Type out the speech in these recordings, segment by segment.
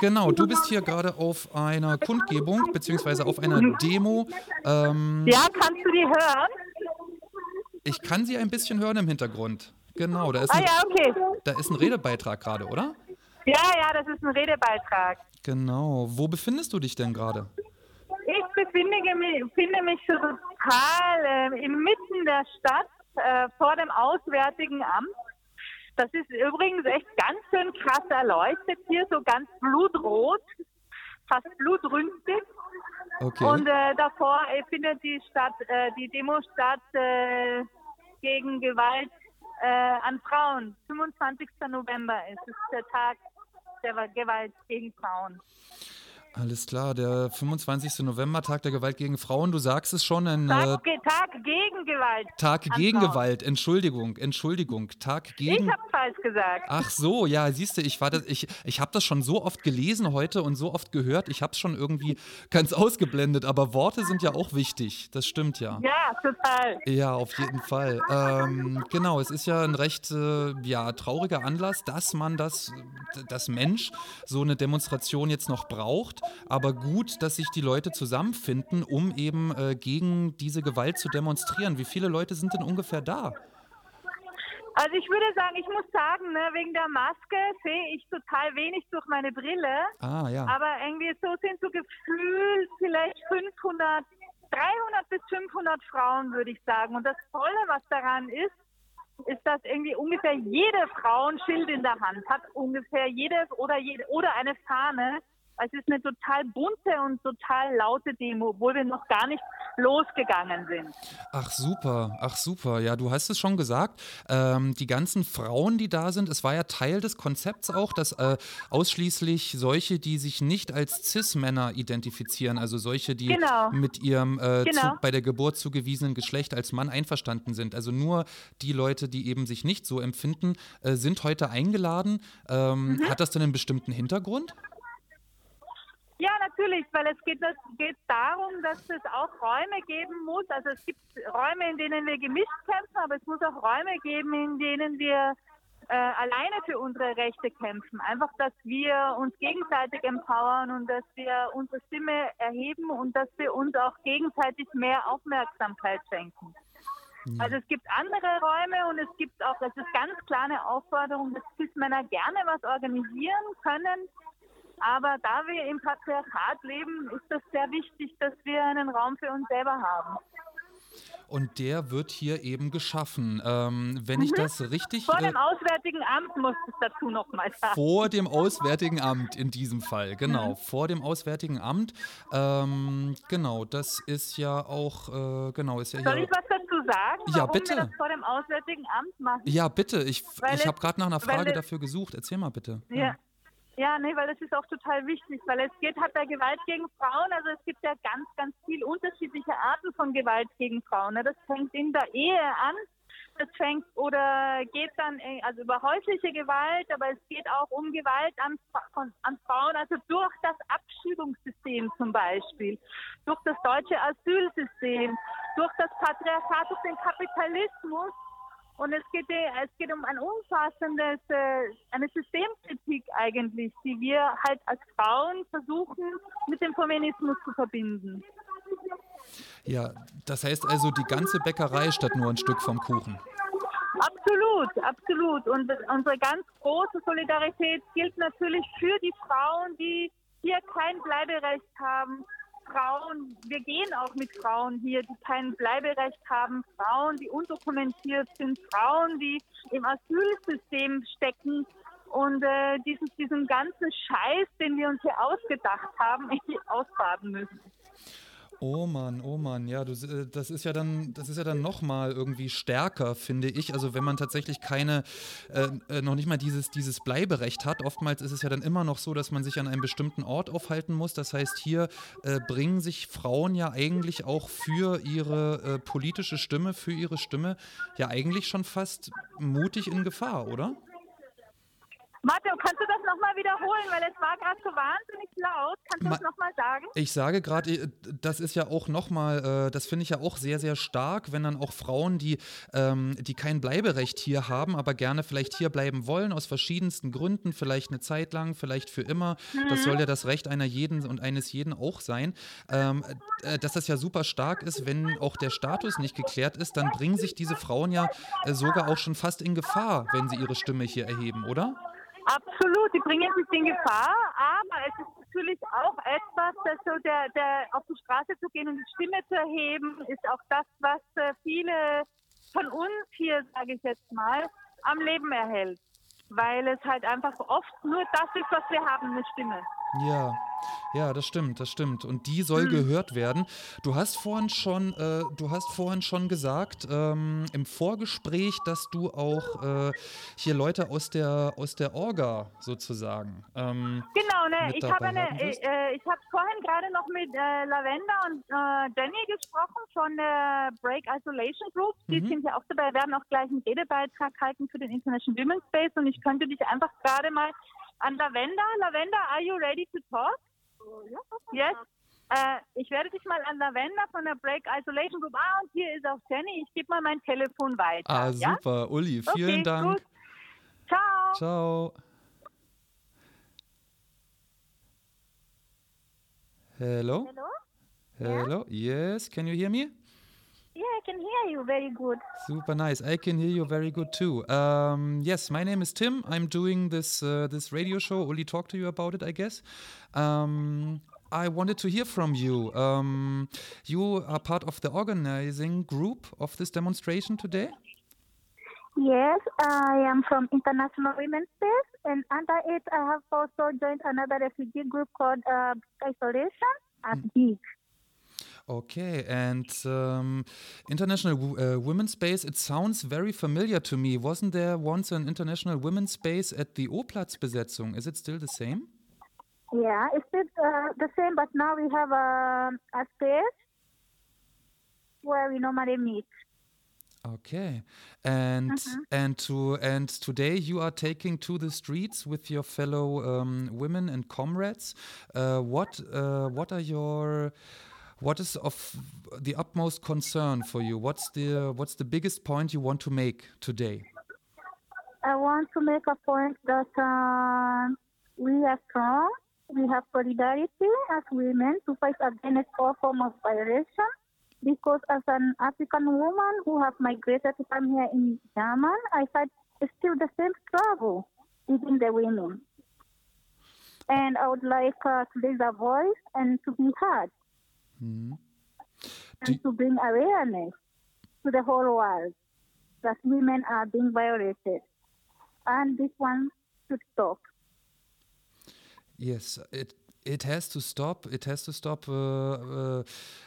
Genau, du bist hier gerade auf einer Kundgebung beziehungsweise auf einer Demo. Ähm, Ja, kannst du die hören? ich kann sie ein bisschen hören im Hintergrund. Genau, da ist Ah ein, ja, okay. da ist ein Redebeitrag gerade, oder? Ja, ja, das ist ein Redebeitrag. Genau. Wo befindest du dich denn gerade? Ich befinde mich, befinde mich total äh, inmitten der Stadt äh, vor dem Auswärtigen Amt. Das ist übrigens echt ganz schön krass erleuchtet hier, so ganz blutrot, fast blutrünstig. Okay. Und äh, davor äh, findet die Stadt, äh, die Demo statt äh, gegen Gewalt äh, an Frauen. 25. November ist es der Tag der Gewalt gegen Frauen. Alles klar, der 25. November, Tag der Gewalt gegen Frauen. Du sagst es schon, ein äh, Tag, ge Tag gegen Gewalt. Tag gegen Frauen. Gewalt. Entschuldigung, Entschuldigung. Tag Ich gegen. habe falsch gesagt. Ach so, ja, siehst du, ich war das, ich, ich habe das schon so oft gelesen heute und so oft gehört. Ich habe es schon irgendwie ganz ausgeblendet, aber Worte sind ja auch wichtig. Das stimmt ja. Ja, total. Ja, auf jeden Fall. Ähm, genau, es ist ja ein recht äh, ja, trauriger Anlass, dass man das, das Mensch so eine Demonstration jetzt noch braucht. Aber gut, dass sich die Leute zusammenfinden, um eben äh, gegen diese Gewalt zu demonstrieren. Wie viele Leute sind denn ungefähr da? Also ich würde sagen, ich muss sagen, ne, wegen der Maske sehe ich total wenig durch meine Brille. Ah, ja. Aber irgendwie so sind so gefühlt vielleicht 500, 300 bis 500 Frauen, würde ich sagen. Und das Tolle, was daran ist, ist, dass irgendwie ungefähr jede Frau ein Schild in der Hand hat. Ungefähr jedes oder, jede, oder eine Fahne. Es ist eine total bunte und total laute Demo, obwohl wir noch gar nicht losgegangen sind. Ach super, ach super. Ja, du hast es schon gesagt. Ähm, die ganzen Frauen, die da sind, es war ja Teil des Konzepts auch, dass äh, ausschließlich solche, die sich nicht als Cis-Männer identifizieren, also solche, die Genau. mit ihrem äh, Genau. zu, bei der Geburt zugewiesenen Geschlecht als Mann einverstanden sind. Also nur die Leute, die eben sich nicht so empfinden, äh, sind heute eingeladen. Ähm, Mhm. Hat das denn einen bestimmten Hintergrund? Ja, natürlich, weil es geht, es geht darum, dass es auch Räume geben muss. Also es gibt Räume, in denen wir gemischt kämpfen, aber es muss auch Räume geben, in denen wir äh, alleine für unsere Rechte kämpfen. Einfach, dass wir uns gegenseitig empowern und dass wir unsere Stimme erheben und dass wir uns auch gegenseitig mehr Aufmerksamkeit schenken. Also es gibt andere Räume und es gibt auch, das ist ganz klar eine Aufforderung, dass Cis-Männer gerne was organisieren können. Aber da wir im Patriarchat leben, ist das sehr wichtig, dass wir einen Raum für uns selber haben. Und der wird hier eben geschaffen. Ähm, wenn ich das richtig. Mhm. Vor äh, dem Auswärtigen Amt muss ich dazu nochmal sagen. Vor dem Auswärtigen Amt in diesem Fall, Mhm. genau. Vor dem Auswärtigen Amt. Ähm, genau, das ist ja auch, äh, genau, ist ja Soll hier. ich was dazu sagen, Ja, bitte. wir das vor dem Auswärtigen Amt machen? Ja, bitte. Ich, Weil ich es- habe gerade nach einer Frage es- dafür gesucht. Erzähl mal bitte. Ja. Ja, nee, weil das ist auch total wichtig, weil es geht halt bei Gewalt gegen Frauen, also es gibt ja ganz, ganz viel unterschiedliche Arten von Gewalt gegen Frauen. Ne? Das fängt in der Ehe an, das fängt oder geht dann äh, also über häusliche Gewalt, aber es geht auch um Gewalt an, von, an Frauen, also durch das Abschiebungssystem zum Beispiel, durch das deutsche Asylsystem, durch das Patriarchat, durch den Kapitalismus. Und es geht, äh, es geht um ein umfassendes, äh, eine Systemkritik eigentlich, die wir halt als Frauen versuchen, mit dem Feminismus zu verbinden. Ja, das heißt also die ganze Bäckerei statt nur ein Stück vom Kuchen. Absolut, absolut. Und unsere ganz große Solidarität gilt natürlich für die Frauen, die hier kein Bleiberecht haben. Frauen, wir gehen auch mit Frauen hier, die kein Bleiberecht haben. Frauen, die undokumentiert sind. Frauen, die im Asylsystem stecken und äh, diesen, diesen ganzen Scheiß, den wir uns hier ausgedacht haben, ausbaden müssen. Oh Mann, oh Mann, ja, du, äh, das ist ja dann, das ist ja dann noch mal irgendwie stärker, finde ich. Also wenn man tatsächlich keine, äh, äh, noch nicht mal dieses, dieses Bleiberecht hat. Oftmals ist es ja dann immer noch so, dass man sich an einem bestimmten Ort aufhalten muss. Das heißt, hier äh, bringen sich Frauen ja eigentlich auch für ihre äh, politische Stimme, für ihre Stimme ja eigentlich schon fast mutig in Gefahr, oder? Martin, kannst du das nochmal wiederholen, weil es war gerade so wahnsinnig laut. Kannst du Ma das nochmal sagen? Ich sage gerade, äh, das ist ja auch nochmal, äh, das finde ich ja auch sehr, sehr stark, wenn dann auch Frauen, die, ähm, die kein Bleiberecht hier haben, aber gerne vielleicht hier bleiben wollen, aus verschiedensten Gründen, vielleicht eine Zeit lang, vielleicht für immer. Das soll ja das Recht einer jeden und eines jeden auch sein. Ähm, äh, dass das ja super stark ist, wenn auch der Status nicht geklärt ist, dann bringen sich diese Frauen ja sogar auch schon fast in Gefahr, wenn sie ihre Stimme hier erheben, oder? Absolut, die bringen sich in Gefahr, aber es ist natürlich auch etwas, dass so der, der auf die Straße zu gehen und die Stimme zu erheben, ist auch das, was äh, viele von uns hier, sage ich jetzt mal, am Leben erhält. Weil es halt einfach oft nur das ist, was wir haben, eine Stimme. Ja, ja, das stimmt, das stimmt. Und die soll Mhm. gehört werden. Du hast vorhin schon, äh, du hast vorhin schon gesagt ähm, im Vorgespräch, dass du auch äh, hier Leute aus der aus der Orga sozusagen. Ähm, Genau, ne? mit Ich habe eine, wirst? äh, ich habe vorhin gerade noch mit äh, Lavenda und äh, Jenny gesprochen von der Break Isolation Group. Die Mhm. sind ja auch dabei, werden auch gleich einen Redebeitrag halten für den International Women's Space und ich könnte dich einfach gerade mal an Lavenda. Lavenda, are you ready to talk? Yes. Äh, ich werde dich mal an Lavenda von der Break Isolation Group. Ah, und hier ist auch Jenny. Ich gebe mal mein Telefon weiter. ah, ja? super, Uli, vielen okay, Dank. Gut. Ciao. Ciao. Hello? Hello? Hello? Yes, can you hear me? Can hear you very good. Super nice. I can hear you very good too. Um, yes, my name is Tim. I'm doing this uh, this radio show. Uli talk to you about it, I guess. Um, I wanted to hear from you. Um, you are part of the organizing group of this demonstration today. Yes, I am from International Women's Space, and under it, I have also joined another refugee group called uh, Isolation at BIG. Okay, and um, International W- uh, Women's Space, it sounds very familiar to me. Wasn't there once an International Women's Space at the O-Platz-Besetzung? Is it still the same? Yeah, it's still uh, the same, but now we have um a space where we normally meet. Okay, and and to and today you are taking to the streets with your fellow um, women and comrades. Uh, what uh, what are your what is of the utmost concern for you? What's the what's the biggest point you want to make today? I want to make a point that uh, we are strong. We have solidarity as women to fight against all forms of violation. Because as an African woman who have migrated to come here in German, I fight still the same struggle within the women. And I would like uh, to raise a voice and to be heard Hmm. and to bring awareness to the whole world that women are being violated. And this one should stop. Yes, it it has to stop. It has to stop. Uh, uh,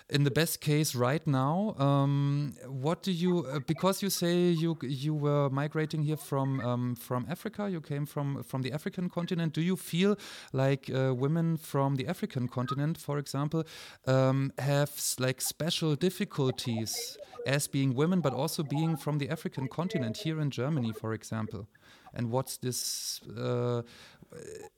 in the best case, right now. Um, what do you? Uh, because you say you you were migrating here from um, from Africa. You came from from the African continent. Do you feel like women from the African continent, for example, um, have like special difficulties as being women, but also being from the African continent here in Germany, for example? And what's this? Uh,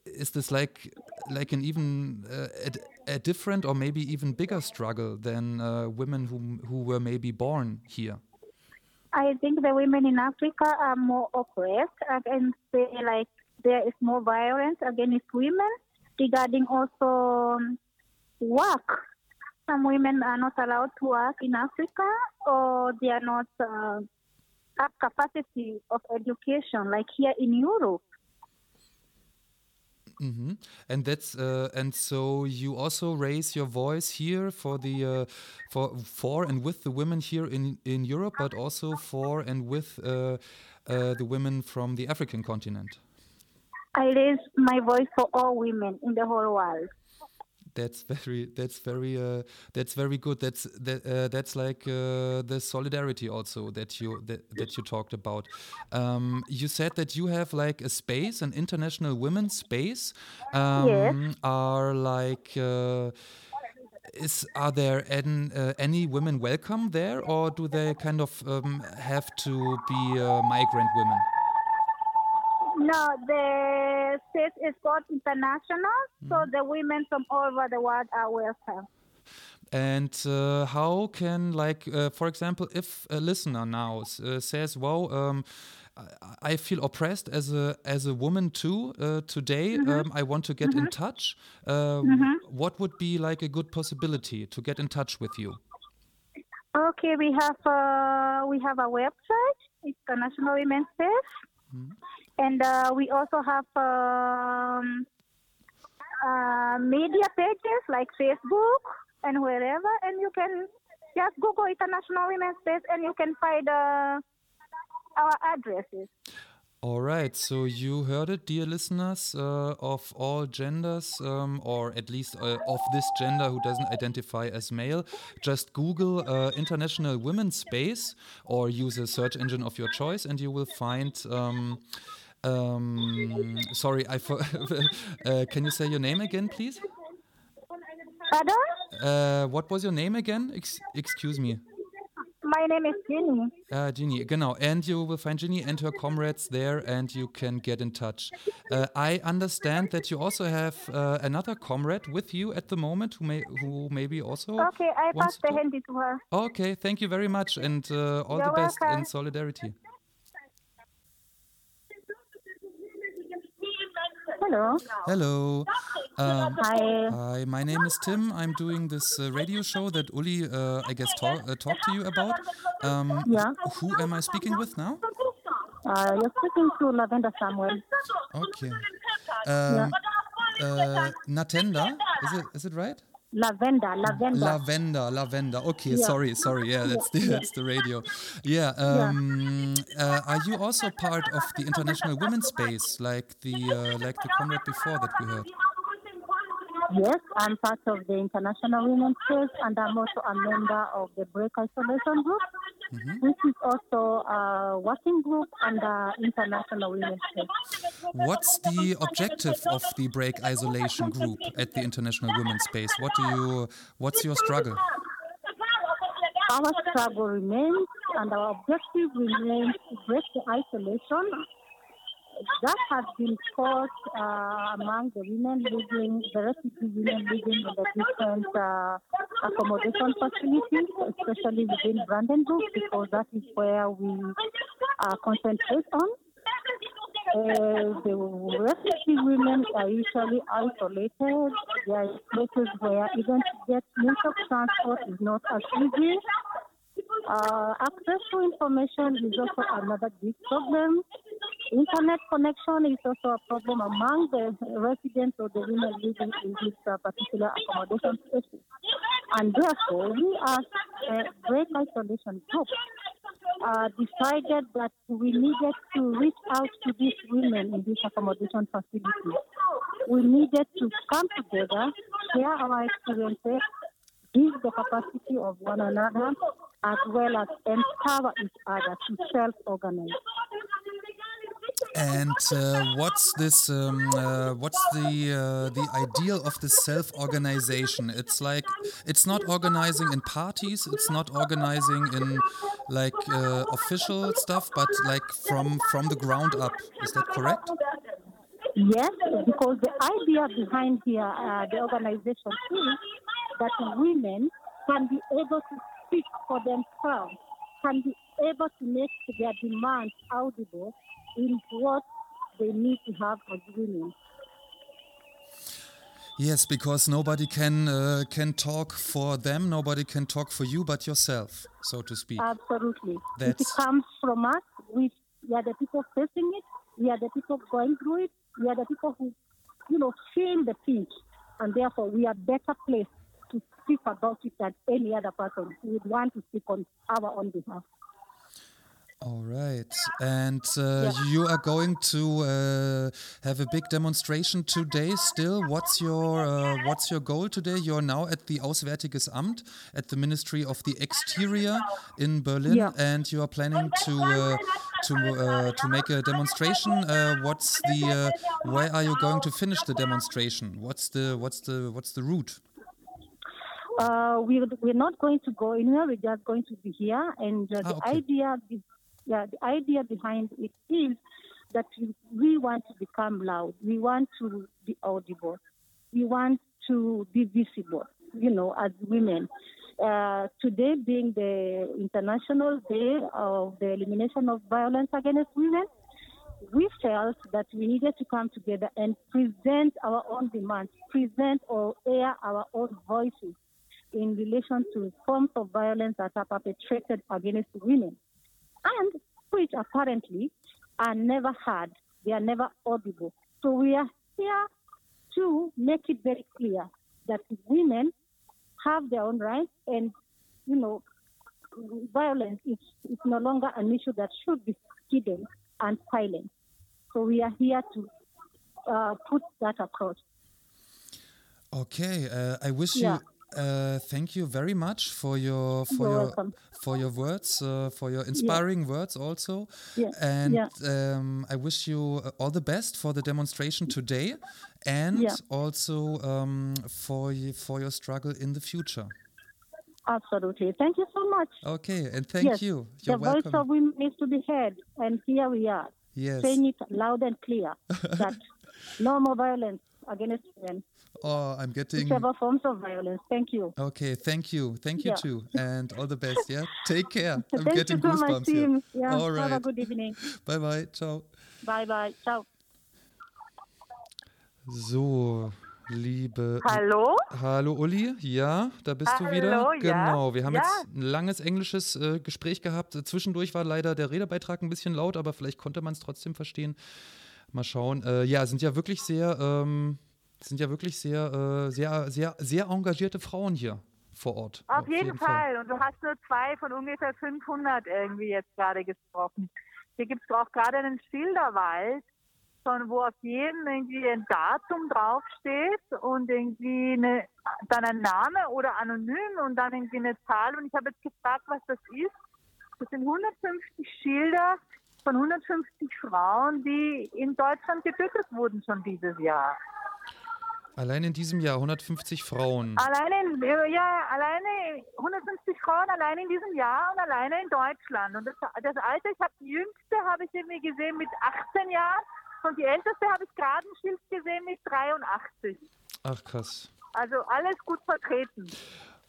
is this like like an even uh, a, a different or maybe even bigger struggle than uh, women who who were maybe born here? I think the women in Africa are more oppressed. and can say like there is more violence against women regarding also um, work. Some women are not allowed to work in Africa or they are not have capacity of education like here in Europe. hmm And that's uh, and so you also raise your voice here for the uh, for for and with the women here in in Europe, but also for and with uh, uh, the women from the African continent. I raise my voice for all women in the whole world. That's very that's very uh, that's very good. That's that uh, that's like uh, the solidarity also that you that, that you talked about. Um, you said that you have like a space, an international women's space. Um, Yes. Are like. Uh, is are there an, uh, any women welcome there, or do they kind of um, have to be uh, migrant women? No, the space is called international, so the women from all over the world are welcome. And uh, how can, like, uh, for example, if a listener now uh, says, "Wow, um, I, I feel oppressed as a as a woman too uh, today. Um, I want to get in touch." Uh, What would be like a good possibility to get in touch with you? Okay, we have uh, we have a website, International Women's Space, and uh, we also have um, uh, media pages like Facebook and wherever, and you can just Google International Women's Space, and you can find uh, our addresses. All right, so you heard it, dear listeners uh, of all genders, um, or at least uh, of this gender who doesn't identify as male. Just Google uh, International Women's Space or use a search engine of your choice, and you will find. Um, um, sorry, I for, uh, can you say your name again, please? Pardon? Uh, what was your name again? Ex excuse me. My name is Ginny. Uh, Ginny, genau. And you will find Ginny and her comrades there, and you can get in touch. Uh, I understand that you also have uh, another comrade with you at the moment, who may who maybe also. Okay, I pass the to- handy to her. Okay, thank you very much, and uh, all the You're best in welcome. solidarity. Hello. Hello. Um, Hi. hi, my name is Tim. I'm doing this uh, radio show that Uli, uh, I guess, uh, talked to you about. Um, Yeah. Who am I speaking with now? Uh, you're speaking to Lavenda Samuel. Okay. Um, uh, Natenda, is it is it right? Lavender, lavender. Lavender, lavender. Okay, Yeah. sorry, sorry. Yeah, that's the that's the radio. Yeah. Um, uh, are you also part of the international women's space, like the uh, like the comrade before that we heard? Yes, I'm part of the International Women's Space and I'm also a member of the Break Isolation Group, mm-hmm. which is also a working group under International Women's Space. What's the objective of the break isolation group at the international women's space? What do you? What's your struggle? Our struggle remains and our objective remains to break the isolation that has been caused uh, among the women living, the refugee women living in the different uh, accommodation facilities, especially within Brandenburg, because that is where we uh, concentrate on. Uh, the refugee women are usually isolated. There are places where even to get means of transport is not as easy. Uh, access to information is also another big problem. Internet connection is also a problem among the residents or the women living in this uh, particular accommodation spaces. And therefore, we as a Great Isolation Group uh, decided that we needed to reach out to these women in this accommodation facility. We needed to come together, share our experiences, build the capacity of one another, as well as empower each other to self-organize. And uh, what's this? Um, uh, what's the uh, the ideal of the self-organization? It's like it's not organizing in parties. It's not organizing in like uh, official stuff, but like from from the ground up. Is that correct? Yes, because the idea behind here, uh, the organization is that women can be able to speak for themselves, can be able to make their demands audible in what they need to have as women. Yes, because nobody can uh, can talk for them. Nobody can talk for you, but yourself, so to speak. Absolutely. If it comes from us, we, we are the people facing it, we are the people going through it, we are the people who, you know, feel the pinch, and therefore we are better placed to speak about it than any other person who would want to speak on our own behalf. All right, and uh, you are going to uh, have a big demonstration today. Still, what's your uh, what's your goal today? You're now at the Auswärtiges Amt at the Ministry of the Exterior in Berlin, Yeah. and you are planning to uh, to uh, to make a demonstration. Uh, what's the uh, where are you going to finish the demonstration? What's the what's the what's the route? Uh, we, we're not going to go anywhere, we're just going to be here. And uh, Ah, the okay. idea, be- yeah, the idea behind it is that we want to become loud. We want to be audible. We want to be visible, you know, as women. Uh, today being the International Day of the Elimination of Violence Against Women, we felt that we needed to come together and present our own demands, present or air our own voices in relation to forms of violence that are perpetrated against women, and which apparently are never heard, they are never audible. So we are here to make it very clear that women have their own rights and, you know, violence is, is no longer an issue that should be hidden and silent. So we are here to uh, put that across. Okay, uh, I wish Yeah. you. Uh, thank you very much for your for You're your welcome. for your words, uh, for your inspiring words also, Yeah, and yeah. um, I wish you uh, all the best for the demonstration today, and Yeah. also um, for for your struggle in the future. Absolutely. Thank you so much. Okay, and thank yes, you. the You're voice welcome. of women needs to be heard, and here we are yes. saying it loud and clear that no more violence against women, Oh, I'm getting. whichever forms of violence. Thank you. Okay, thank you, thank you Yeah. too, and all the best. Yeah, take care. I'm Thank getting you goosebumps here. team. Yeah, All have a right. good evening. Bye bye. Ciao. Bye bye. Ciao. So, liebe. Hallo? Hallo Uli, ja, da bist du Hallo, wieder. ja. Genau, wir haben Ja. jetzt ein langes englisches äh, Gespräch gehabt. Zwischendurch war leider der Redebeitrag ein bisschen laut, aber vielleicht konnte man es trotzdem verstehen. Mal schauen. Äh, ja, sind ja wirklich sehr, ähm, sind ja wirklich sehr, äh, sehr, sehr, sehr engagierte Frauen hier vor Ort. Auf jeden Fall. Und du hast nur zwei von ungefähr 500 irgendwie jetzt gerade gesprochen. Hier gibt es auch gerade einen Schilderwald, von wo auf jedem irgendwie ein Datum draufsteht und irgendwie eine, dann ein Name oder anonym und dann irgendwie eine Zahl. Und ich habe jetzt gefragt, was das ist. Das sind 150 Schilder von 150 Frauen, die in Deutschland getötet wurden schon dieses Jahr. Allein in diesem Jahr 150 Frauen. Alleine, in, ja, alleine 150 Frauen alleine in diesem Jahr und alleine in Deutschland. Und das, das Alter, ich habe die jüngste, habe ich irgendwie gesehen mit 18 Jahren und die älteste habe ich gerade ein Schild gesehen mit 83. Ach krass. Also alles gut vertreten.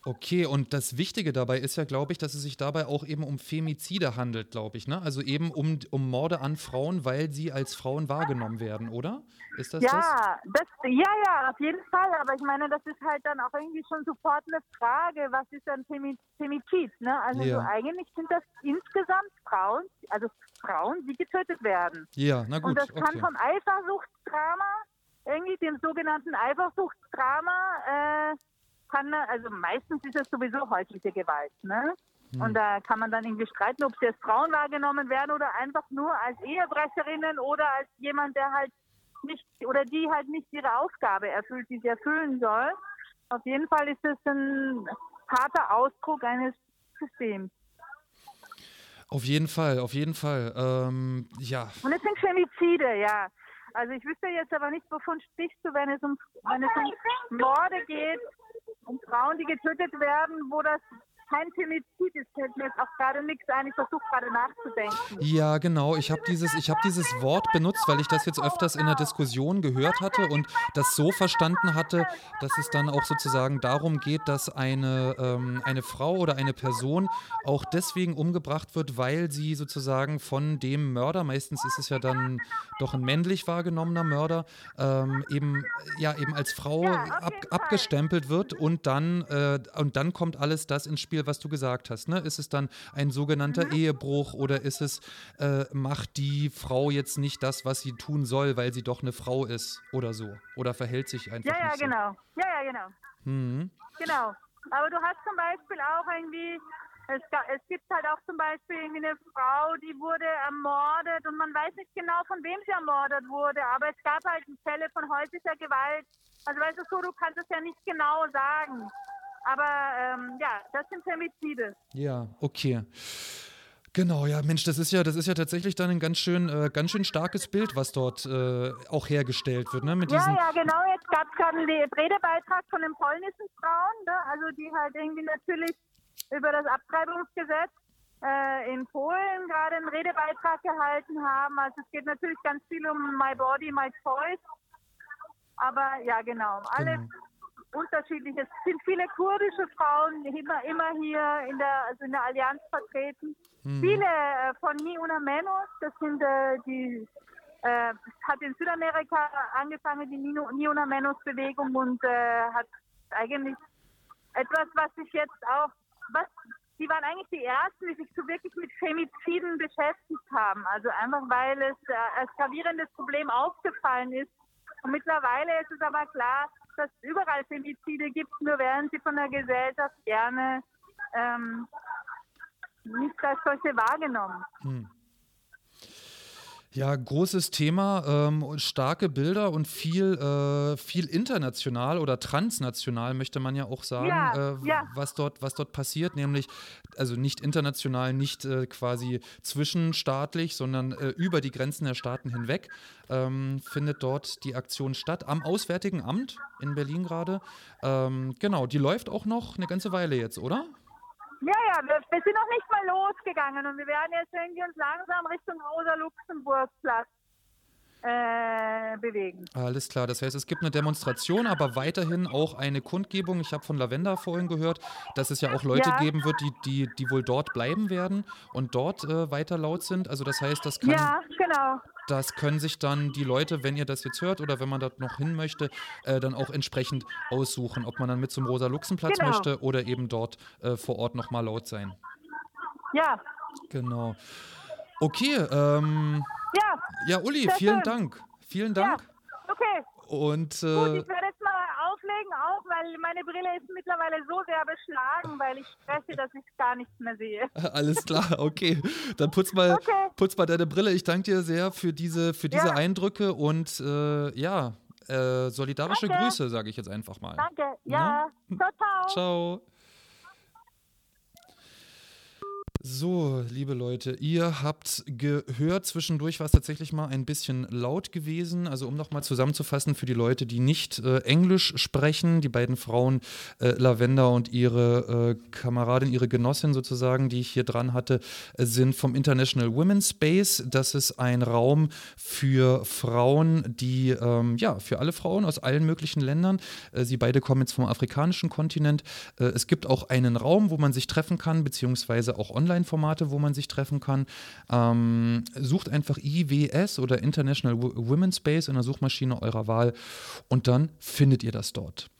Okay, und das Wichtige dabei ist ja, glaube ich, dass es sich dabei auch eben um Femizide handelt, glaube ich, ne? Also eben um, um Morde an Frauen, weil sie als Frauen wahrgenommen werden, oder? Ist das das? Ja, das, ja, ja, auf jeden Fall. Aber ich meine, das ist halt dann auch irgendwie schon sofort eine Frage, was ist ein Femi- Femizid? Ne? Also Ja. so, eigentlich sind das insgesamt Frauen, also Frauen, die getötet werden. Ja, na gut, Und das kann okay. vom Eifersuchtsdrama, irgendwie dem sogenannten Eifersuchtsdrama, äh, kann, also meistens ist es sowieso häusliche Gewalt, ne? Hm. Und da kann man dann irgendwie streiten, ob sie als Frauen wahrgenommen werden oder einfach nur als Ehebrecherinnen oder als jemand, der halt nicht oder die halt nicht ihre Aufgabe erfüllt, die sie erfüllen soll. Auf jeden Fall ist es ein harter Ausdruck eines Systems. Auf jeden Fall, auf jeden Fall. Ähm, ja, Und es sind Femizide, ja. Also ich wüsste jetzt aber nicht, wovon sprichst du, wenn es um, wenn es um Morde geht, um Frauen, die getötet werden, wo das kein Femizid ist, fällt mir jetzt auch gerade nichts ein. Ich versuche gerade nachzudenken. Ja, genau. Ich habe dieses, ich hab dieses Wort benutzt, weil ich das jetzt öfters in der Diskussion gehört hatte und das so verstanden hatte, dass es dann auch sozusagen darum geht, dass eine, ähm, eine Frau oder eine Person auch deswegen umgebracht wird, weil sie sozusagen von dem Mörder, meistens ist es ja dann doch ein männlich wahrgenommener Mörder, ähm, eben, ja, eben als Frau Ja, ab, abgestempelt wird und dann, äh, und dann kommt alles das ins Spiel, was du gesagt hast. Ne? Ist es dann ein sogenannter Mhm. Ehebruch oder ist es, äh, macht die Frau jetzt nicht das, was sie tun soll, weil sie doch eine Frau ist oder so? Oder verhält sich einfach Ja, ja, nicht so? genau. Ja, ja, genau. Mhm. Genau. Aber du hast zum Beispiel auch irgendwie, es, es gibt halt auch zum Beispiel irgendwie eine Frau, die wurde ermordet und man weiß nicht genau, von wem sie ermordet wurde, aber es gab halt Fälle von häuslicher Gewalt. Also weißt du so, du kannst es ja nicht genau sagen. Aber ähm, ja, das sind Femizide. Ja, okay. Genau, ja, Mensch, das ist ja, das ist ja tatsächlich dann ein ganz schön, äh, ganz schön starkes Bild, was dort äh, auch hergestellt wird, ne? Mit Ja, diesen, ja, genau. Jetzt gab es gerade einen Redebeitrag von den polnischen Frauen, ne? also die halt irgendwie natürlich über das Abtreibungsgesetz äh, in Polen gerade einen Redebeitrag gehalten haben. Also es geht natürlich ganz viel um My Body, My Choice. Aber ja, genau. Alle Genau. Unterschiedlich. Es sind viele kurdische Frauen immer, immer hier in der, also in der Allianz vertreten. Mhm. Viele äh, von Ni Una Menos, das sind äh, die, äh, hat in Südamerika angefangen, die Ni Ni Una Menos Bewegung und äh, hat eigentlich etwas, was sich jetzt auch, was, die waren eigentlich die ersten, die sich so wirklich mit Femiziden beschäftigt haben. Also einfach, weil es äh, als gravierendes Problem aufgefallen ist. Und mittlerweile ist es aber klar, dass es überall Femizide gibt, nur werden sie von der Gesellschaft gerne ähm, nicht als solche wahrgenommen. Ja, großes Thema, ähm, und starke Bilder und viel, äh, viel international oder transnational möchte man ja auch sagen, Ja, äh, ja. was dort, was dort passiert, nämlich also nicht international, nicht äh, quasi zwischenstaatlich, sondern äh, über die Grenzen der Staaten hinweg ähm, findet dort die Aktion statt am Auswärtigen Amt in Berlin gerade. Ähm, genau, die läuft auch noch eine ganze Weile jetzt, oder? Ja, ja, wir, wir sind noch nicht mal losgegangen und wir werden jetzt irgendwie uns langsam Richtung Rosa-Luxemburg-Platz äh, bewegen. Alles klar, das heißt, es gibt eine Demonstration, aber weiterhin auch eine Kundgebung. Ich habe von Lavenda vorhin gehört, dass es ja auch Leute Ja. geben wird, die, die, die wohl dort bleiben werden und dort äh, weiter laut sind. Also das heißt, das, kann, Ja, genau. das können sich dann die Leute, wenn ihr das jetzt hört oder wenn man dort noch hin möchte, äh, dann auch entsprechend aussuchen, ob man dann mit zum Rosa-Luxen-Platz Genau. möchte oder eben dort äh, vor Ort nochmal laut sein. Ja, Genau. Okay, ähm, ja, ja, Uli, vielen schön. Dank. Vielen ja. Dank. Okay, Und gut, äh, ich werde jetzt mal auflegen, auch weil meine Brille ist mittlerweile so sehr beschlagen, weil ich spreche, dass ich gar nichts mehr sehe. Alles klar, okay. Dann putz mal, Okay. putz mal deine Brille. Ich danke dir sehr für diese, für diese Ja. Eindrücke und äh, ja, äh, solidarische Danke. Grüße, sage ich jetzt einfach mal. Danke. Ja, ciao, ciao. Ciao. So, liebe Leute, ihr habt gehört, zwischendurch war es tatsächlich mal ein bisschen laut gewesen. Also um nochmal zusammenzufassen für die Leute, die nicht äh, Englisch sprechen, die beiden Frauen äh, Lavenda und ihre äh, Kameradin, ihre Genossin sozusagen, die ich hier dran hatte, sind vom International Women's Space. Das ist ein Raum für Frauen, die, ähm, ja, für alle Frauen aus allen möglichen Ländern. Äh, sie beide kommen jetzt vom afrikanischen Kontinent. Äh, es gibt auch einen Raum, wo man sich treffen kann, beziehungsweise auch Online-Formate, wo man sich treffen kann. Ähm, sucht einfach IWS oder International Wo- Women's Space in der Suchmaschine eurer Wahl und dann findet ihr das dort.